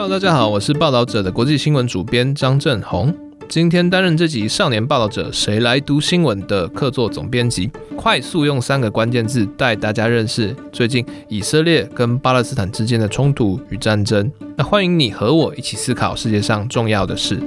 Hello，大家好，我是报道者的国际新闻主编张振宏。今天担任这集《少年报道者谁来读新闻》的客座总编辑，快速用三个关键字带大家认识最近以色列跟巴勒斯坦之间的冲突与战争。那欢迎你和我一起思考世界上重要的事。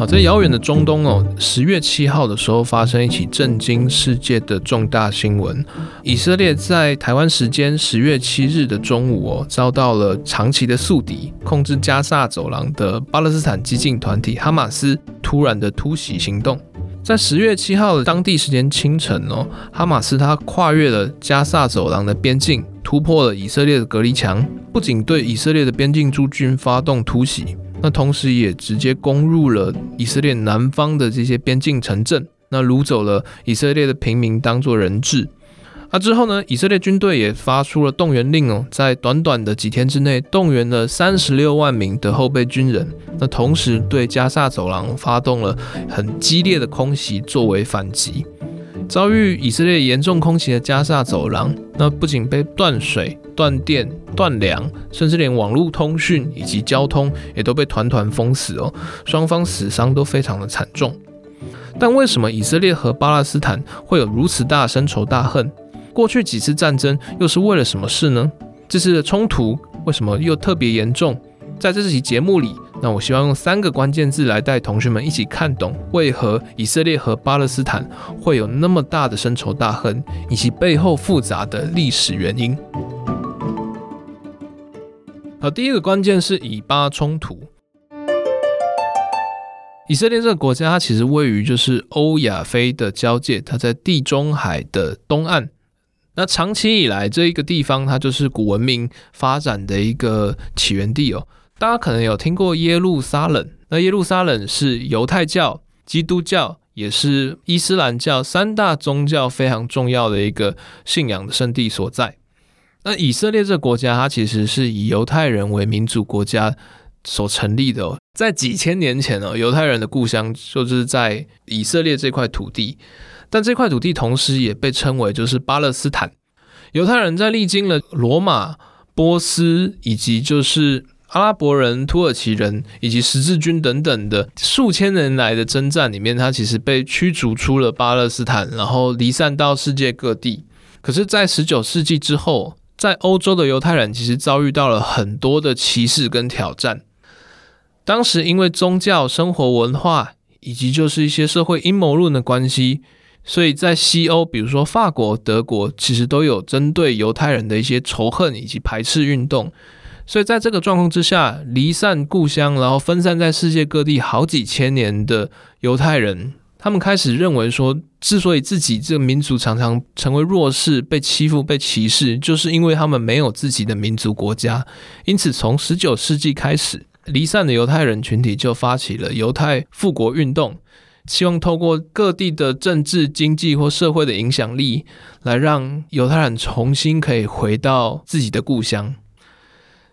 好，在遥远的中东哦，十月七号的时候发生一起震惊世界的重大新闻。以色列在台湾时间十月七日的中午哦，遭到了长期的宿敌控制加萨走廊的巴勒斯坦激进团体哈马斯突然的突袭行动。在十月七号的当地时间清晨哦，哈马斯他跨越了加萨走廊的边境，突破了以色列的隔离墙，不仅对以色列的边境驻军发动突袭。那同时也直接攻入了以色列南方的这些边境城镇，那掳走了以色列的平民当做人质。那之后呢，以色列军队也发出了动员令哦，在短短的几天之内动员了三十六万名的后备军人。那同时对加萨走廊发动了很激烈的空袭作为反击。遭遇以色列严重空袭的加萨走廊，那不仅被断水、断电、断粮，甚至连网络通讯以及交通也都被团团封死哦。双方死伤都非常的惨重。但为什么以色列和巴勒斯坦会有如此大深仇大恨？过去几次战争又是为了什么事呢？这次的冲突为什么又特别严重？在这期节目里，那我希望用三个关键字来带同学们一起看懂，为何以色列和巴勒斯坦会有那么大的深仇大恨，以及背后复杂的历史原因。好，第一个关键是以巴冲突。以色列这个国家，它其实位于就是欧亚非的交界，它在地中海的东岸。那长期以来，这一个地方它就是古文明发展的一个起源地哦。大家可能有听过耶路撒冷，那耶路撒冷是犹太教、基督教，也是伊斯兰教三大宗教非常重要的一个信仰的圣地所在。那以色列这个国家，它其实是以犹太人为民主国家所成立的哦。在几千年前哦，犹太人的故乡就是在以色列这块土地，但这块土地同时也被称为就是巴勒斯坦。犹太人在历经了罗马、波斯以及就是阿拉伯人、土耳其人以及十字军等等的数千年来的征战里面，他其实被驱逐出了巴勒斯坦，然后离散到世界各地。可是，在十九世纪之后，在欧洲的犹太人其实遭遇到了很多的歧视跟挑战。当时因为宗教、生活文化以及就是一些社会阴谋论的关系，所以在西欧，比如说法国、德国，其实都有针对犹太人的一些仇恨以及排斥运动。所以在这个状况之下，离散故乡，然后分散在世界各地好几千年的犹太人，他们开始认为说，之所以自己这个民族常常成为弱势、被欺负、被歧视，就是因为他们没有自己的民族国家。因此，从十九世纪开始，离散的犹太人群体就发起了犹太复国运动，希望透过各地的政治、经济或社会的影响力，来让犹太人重新可以回到自己的故乡。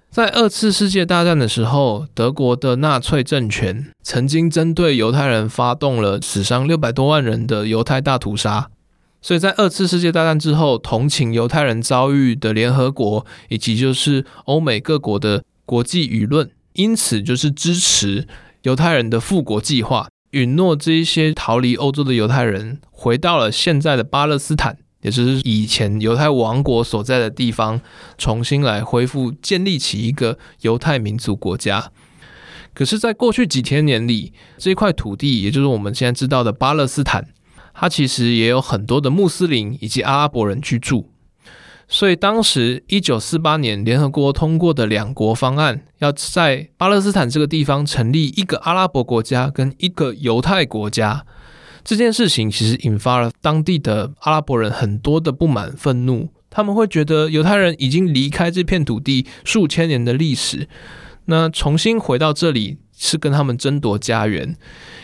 在二次世界大战的时候，德国的纳粹政权曾经针对犹太人发动了死伤六百多万人的犹太大屠杀。所以在二次世界大战之后，同情犹太人遭遇的联合国以及就是欧美各国的国际舆论，因此就是支持犹太人的复国计划，允诺这一些逃离欧洲的犹太人回到了现在的巴勒斯坦。也就是以前犹太王国所在的地方，重新来恢复建立起一个犹太民族国家。可是，在过去几千年里，这块土地，也就是我们现在知道的巴勒斯坦，它其实也有很多的穆斯林以及阿拉伯人居住。所以，当时一九四八年联合国通过的两国方案，要在巴勒斯坦这个地方成立一个阿拉伯国家跟一个犹太国家。这件事情其实引发了当地的阿拉伯人很多的不满、愤怒。他们会觉得犹太人已经离开这片土地数千年的历史，那重新回到这里是跟他们争夺家园。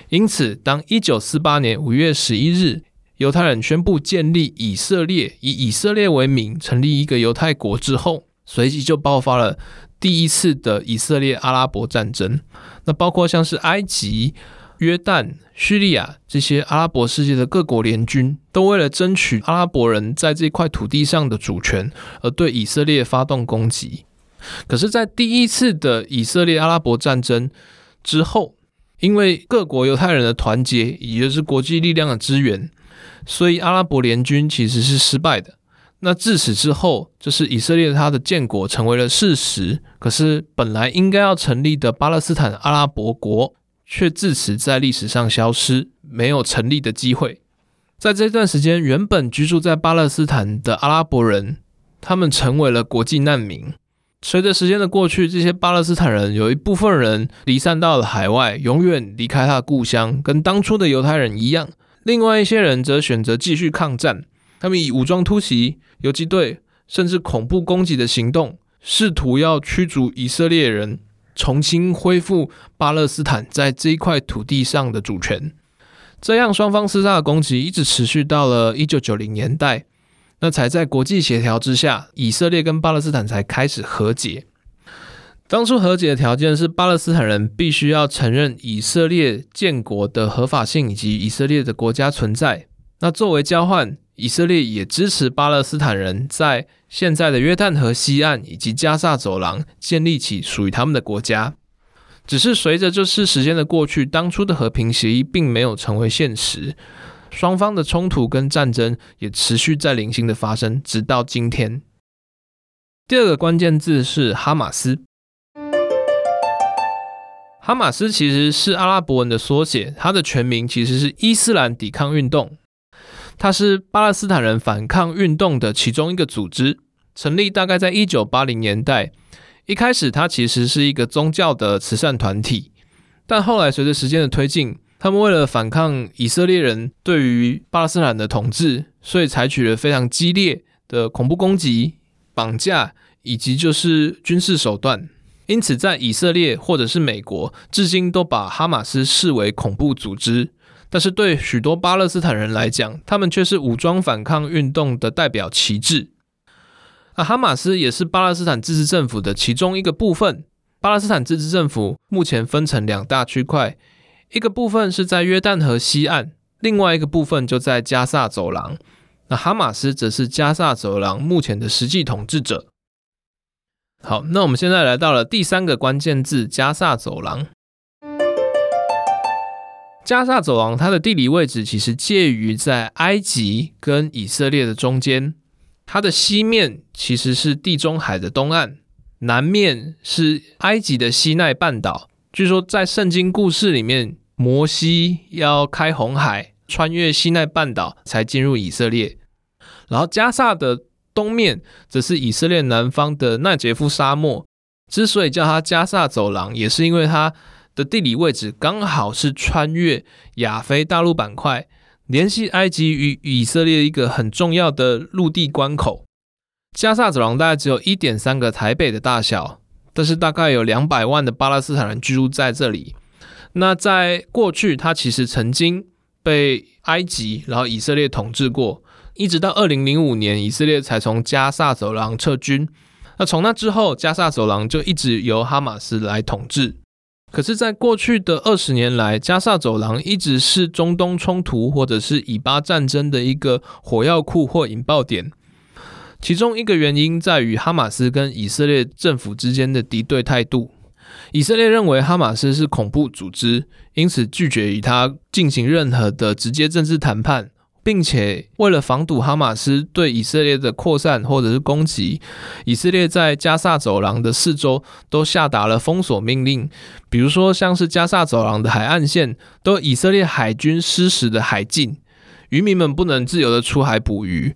因此，当一九四八年五月十一日，犹太人宣布建立以色列，以以色列为名成立一个犹太国之后，随即就爆发了第一次的以色列阿拉伯战争。那包括像是埃及。约旦、叙利亚这些阿拉伯世界的各国联军，都为了争取阿拉伯人在这块土地上的主权，而对以色列发动攻击。可是，在第一次的以色列阿拉伯战争之后，因为各国犹太人的团结，也就是国际力量的支援，所以阿拉伯联军其实是失败的。那自此之后，就是以色列它的建国成为了事实。可是，本来应该要成立的巴勒斯坦阿拉伯国，却自此在历史上消失，没有成立的机会。在这段时间，原本居住在巴勒斯坦的阿拉伯人，他们成为了国际难民。随着时间的过去，这些巴勒斯坦人有一部分人离散到了海外，永远离开他的故乡，跟当初的犹太人一样。另外一些人则选择继续抗战，他们以武装突袭、游击队，甚至恐怖攻击的行动，试图要驱逐以色列人，重新恢复巴勒斯坦在这一块土地上的主权。这样，双方厮杀的攻击一直持续到了一九九零年代，那才在国际协调之下，以色列跟巴勒斯坦才开始和解。当初和解的条件是，巴勒斯坦人必须要承认以色列建国的合法性以及以色列的国家存在。那作为交换，以色列也支持巴勒斯坦人在现在的约旦河西岸以及加萨走廊建立起属于他们的国家。只是随着这次时间的过去，当初的和平协议并没有成为现实，双方的冲突跟战争也持续在零星的发生，直到今天。第二个关键字是哈马斯。哈马斯其实是阿拉伯文的缩写，它的全名其实是伊斯兰抵抗运动，它是巴勒斯坦人反抗运动的其中一个组织，成立大概在一九八零年代。一开始，它其实是一个宗教的慈善团体，但后来随着时间的推进，他们为了反抗以色列人对于巴勒斯坦的统治，所以采取了非常激烈的恐怖攻击、绑架以及就是军事手段。因此，在以色列或者是美国，至今都把哈马斯视为恐怖组织。但是对许多巴勒斯坦人来讲，他们却是武装反抗运动的代表旗帜。那哈马斯也是巴勒斯坦自治政府的其中一个部分。巴勒斯坦自治政府目前分成两大区块，一个部分是在约旦河西岸，另外一个部分就在加萨走廊。那哈马斯则是加萨走廊目前的实际统治者。好，那我们现在来到了第三个关键字——加萨走廊。加萨走廊它的地理位置其实介于在埃及跟以色列的中间。它的西面其实是地中海的东岸，南面是埃及的西奈半岛。据说在圣经故事里面，摩西要开红海，穿越西奈半岛才进入以色列。然后加萨的东面则是以色列南方的奈杰夫沙漠。之所以叫它加萨走廊，也是因为它的地理位置刚好是穿越亚非大陆板块。联系埃及与以色列一个很重要的陆地关口，加萨走廊大概只有一点三个台北的大小，但是大概有两百万的巴勒斯坦人居住在这里。那在过去，它其实曾经被埃及然后以色列统治过，一直到二零零五年，以色列才从加萨走廊撤军。那从那之后，加萨走廊就一直由哈马斯来统治。可是，在过去的二十年来，加萨走廊一直是中东冲突或者是以巴战争的一个火药库或引爆点。其中一个原因在于哈马斯跟以色列政府之间的敌对态度。以色列认为哈马斯是恐怖组织，因此拒绝与他进行任何的直接政治谈判。并且为了防堵哈马斯对以色列的扩散或者是攻击，以色列在加萨走廊的四周都下达了封锁命令。比如说，像是加萨走廊的海岸线，都以色列海军施实的海禁，渔民们不能自由的出海捕鱼。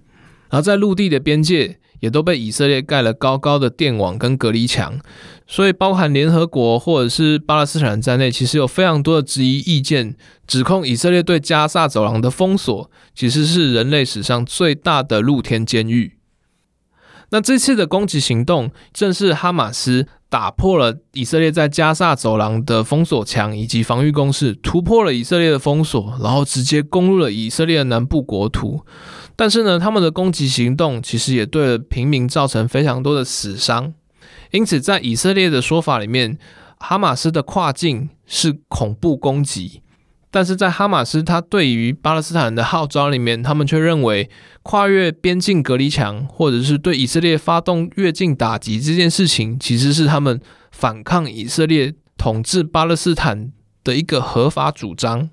而在陆地的边界，也都被以色列盖了高高的电网跟隔离墙。所以，包含联合国或者是巴勒斯坦在内，其实有非常多的质疑意见，指控以色列对加萨走廊的封锁，其实是人类史上最大的露天监狱。那这次的攻击行动，正是哈马斯打破了以色列在加萨走廊的封锁墙以及防御工事，突破了以色列的封锁，然后直接攻入了以色列的南部国土。但是呢，他们的攻击行动其实也对平民造成非常多的死伤。因此，在以色列的说法里面，哈马斯的跨境是恐怖攻击，但是在哈马斯，他对于巴勒斯坦的号召里面，他们却认为跨越边境隔离墙，或者是对以色列发动越境打击这件事情，其实是他们反抗以色列统治巴勒斯坦的一个合法主张。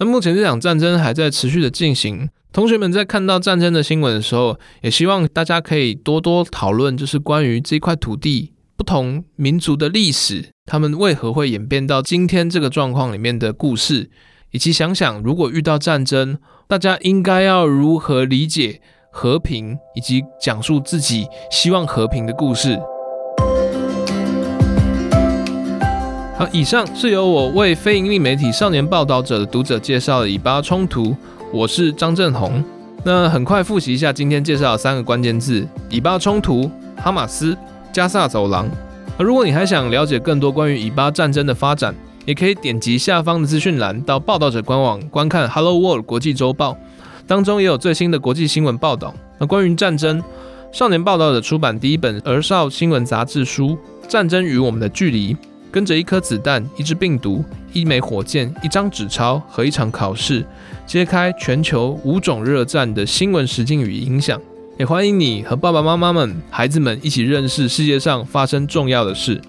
那目前这场战争还在持续的进行，同学们在看到战争的新闻的时候，也希望大家可以多多讨论，就是关于这块土地不同民族的历史。他们为何会演变到今天这个状况里面的故事，以及想想如果遇到战争，大家应该要如何理解和平，以及讲述自己希望和平的故事。好，以上是由我为非营利媒体少年报道者的读者介绍的以巴冲突，我是张正宏。那很快复习一下今天介绍的三个关键字：以巴冲突、哈马斯、加萨走廊。如果你还想了解更多关于以巴战争的发展，也可以点击下方的资讯栏到报道者官网观看《Hello World 国际周报》，当中也有最新的国际新闻报道。那关于战争，少年报道者出版第一本儿少新闻杂志书《战争与我们的距离》，跟着一颗子弹、一支病毒、一枚火箭、一张纸钞和一场考试，揭开全球五种热战的新闻实境与影响。也欢迎你和爸爸妈妈们、孩子们一起认识世界上发生重要的事。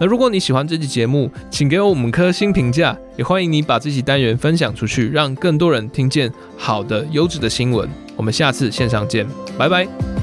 那如果你喜欢这期节目，请给我们颗星评价。也欢迎你把这期单元分享出去，让更多人听见好的、优质的新闻。我们下次线上见，拜拜。